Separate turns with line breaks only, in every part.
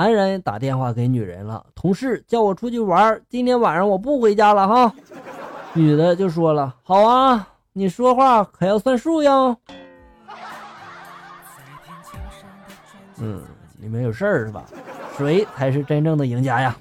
男人打电话给女人了，同事叫我出去玩，今天晚上我不回家了哈。女的就说了，好啊，你说话可要算数哟。嗯，你们有事儿是吧？谁才是真正的赢家呀？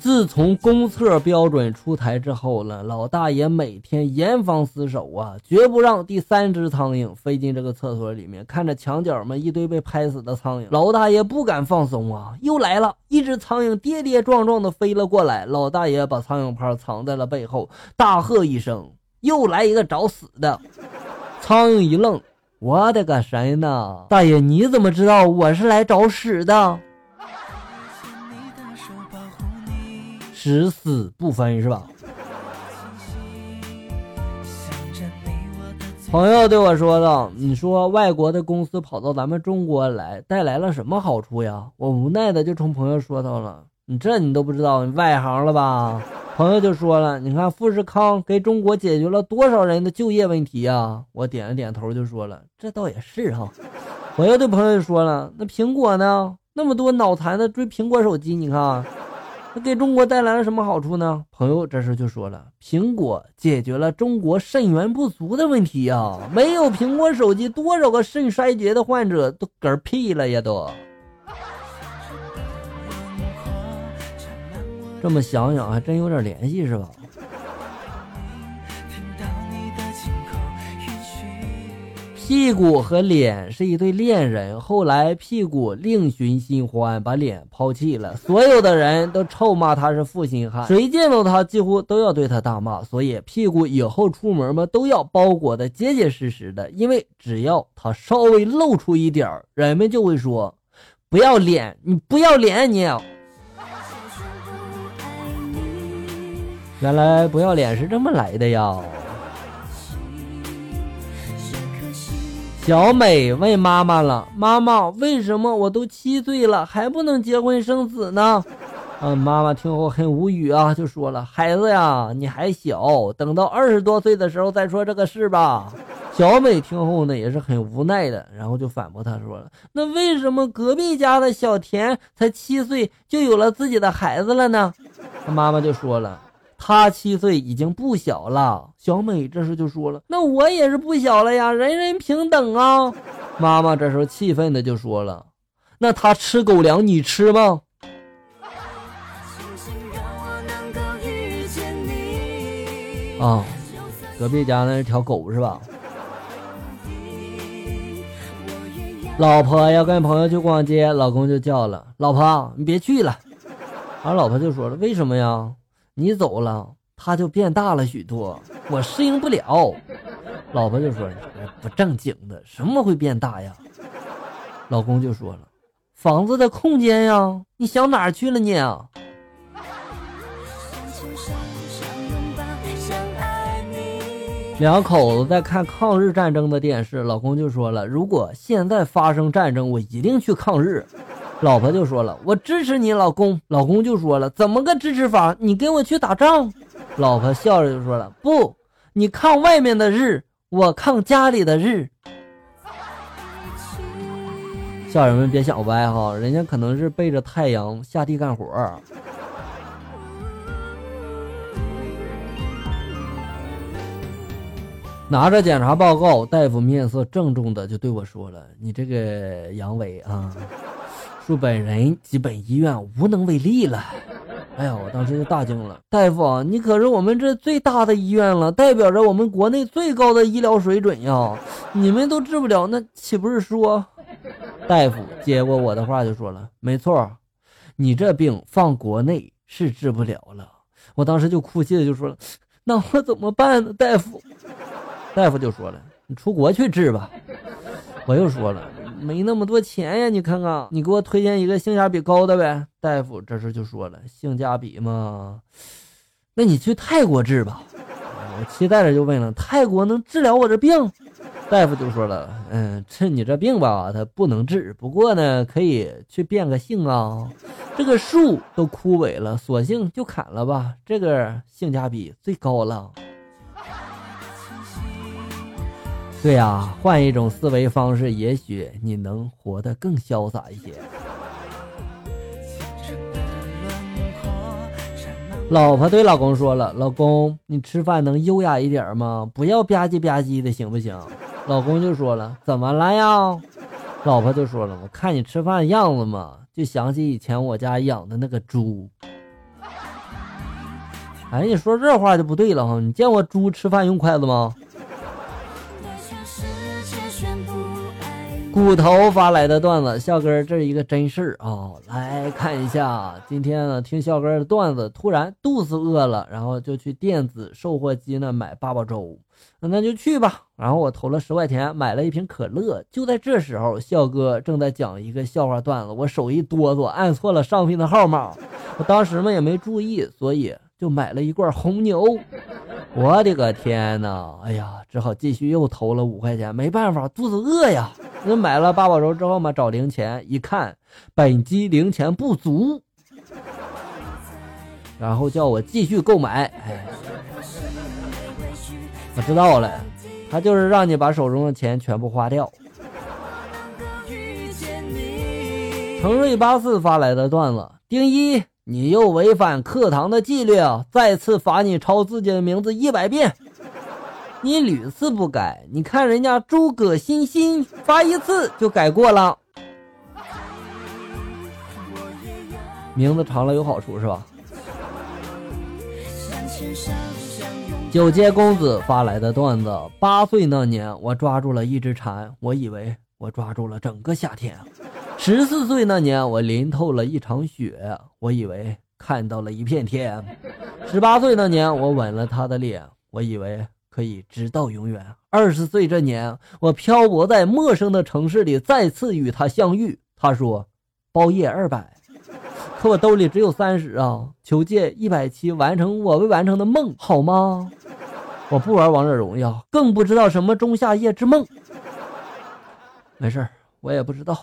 自从公厕标准出台之后了，老大爷每天严防死守啊，绝不让第三只苍蝇飞进这个厕所里面。看着墙角们一堆被拍死的苍蝇，老大爷不敢放松啊！又来了一只苍蝇，跌跌撞撞的飞了过来，老大爷把苍蝇拍藏在了背后，大喝一声：“又来一个找死的！”苍蝇一愣：“我的个神呐！大爷你怎么知道我是来找屎的？”只死不分是吧？朋友对我说道：“你说外国的公司跑到咱们中国来，带来了什么好处呀？”我无奈的就冲朋友说到了：“你这你都不知道，你外行了吧？”朋友就说了：“你看富士康给中国解决了多少人的就业问题呀？”我点了点头就说了：“这倒也是哈。”朋友对朋友就说了：“那苹果呢？那么多脑残的追苹果手机，你看。”那给中国带来了什么好处呢？朋友这时就说了：“苹果解决了中国肾源不足的问题呀！没有苹果手机，多少个肾衰竭的患者都嗝屁了呀！都。”这么想想，还真有点联系，是吧？屁股和脸是一对恋人，后来屁股另寻新欢，把脸抛弃了。所有的人都臭骂他是负心汉，谁见到他几乎都要对他大骂。所以屁股以后出门嘛，都要包裹的结结实实的，因为只要他稍微露出一点儿，人们就会说：“不要脸，你不要脸，你。”原来不要脸是这么来的呀。小美问妈妈了：“妈妈，为什么我都七岁了还不能结婚生子呢？”嗯，妈妈听后很无语啊，就说了：“孩子呀，你还小，等到二十多岁的时候再说这个事吧。”小美听后呢，也是很无奈的，然后就反驳他说了：“那为什么隔壁家的小田才七岁就有了自己的孩子了呢？”他妈妈就说了。他七岁已经不小了，小美这时就说了：“那我也是不小了呀，人人平等啊！” 妈妈这时候气愤的就说了：“那他吃狗粮，你吃吗？”啊，隔壁家那是条狗是吧？老婆要跟朋友去逛街，老公就叫了：“老婆，你别去了。”而老婆就说了：“为什么呀？”你走了，他就变大了许多，我适应不了。老婆就说：“不正经的，什么会变大呀？”老公就说了：“房子的空间呀，你想哪儿去了你？”两口子在看抗日战争的电视，老公就说了：“如果现在发生战争，我一定去抗日。”老婆就说了：“我支持你，老公。”老公就说了：“怎么个支持法？你跟我去打仗。”老婆笑着就说了：“不，你抗外面的日，我抗家里的日。”家人们别想歪哈，人家可能是背着太阳下地干活。拿着检查报告，大夫面色郑重的就对我说了：“你这个阳痿啊。”恕本人及本医院无能为力了。哎呀，我当时就大惊了。大夫，你可是我们这最大的医院了，代表着我们国内最高的医疗水准呀！你们都治不了，那岂不是说？大夫接过我的话就说了：“没错，你这病放国内是治不了了。”我当时就哭泣的就说了：“那我怎么办呢？”大夫，大夫就说了：“你出国去治吧。”我又说了。没那么多钱呀，你看看，你给我推荐一个性价比高的呗。大夫这时就说了，性价比嘛，那你去泰国治吧。我期待着就问了，泰国能治疗我这病？大夫就说了，嗯，趁你这病吧，它不能治，不过呢，可以去变个性啊。这个树都枯萎了，索性就砍了吧，这个性价比最高了。对呀，换一种思维方式，也许你能活得更潇洒一些。老婆对老公说了：“老公，你吃饭能优雅一点吗？不要吧唧吧唧的，行不行？”老公就说了：“怎么了呀？”老婆就说了：“我看你吃饭样子嘛，就想起以前我家养的那个猪。”哎，你说这话就不对了哈！你见过猪吃饭用筷子吗？骨头发来的段子，笑哥，这是一个真事儿啊！来看一下，今天呢听笑哥的段子，突然肚子饿了，然后就去电子售货机呢买八宝粥，那就去吧。然后我投了十块钱买了一瓶可乐。就在这时候，笑哥正在讲一个笑话段子，我手一哆嗦，按错了上面的号码，我当时嘛也没注意，所以就买了一罐红牛。我的个天哪！哎呀，只好继续又投了五块钱，没办法，肚子饿呀。那买了八宝粥之后嘛，找零钱一看，本机零钱不足，然后叫我继续购买。哎，我知道了，他就是让你把手中的钱全部花掉。程瑞八四发来的段子：丁一。你又违反课堂的纪律啊！再次罚你抄自己的名字一百遍。你屡次不改，你看人家诸葛欣欣发一次就改过了。名字长了有好处是吧？九阶公子发来的段子：八岁那年，我抓住了一只蝉，我以为我抓住了整个夏天。十四岁那年，我淋透了一场雪，我以为看到了一片天。十八岁那年，我吻了他的脸，我以为可以直到永远。二十岁这年，我漂泊在陌生的城市里，再次与他相遇。他说：“包夜二百。”可我兜里只有三十啊！求借一百七，完成我未完成的梦，好吗？我不玩王者荣耀，更不知道什么仲夏夜之梦。没事儿我也不知道。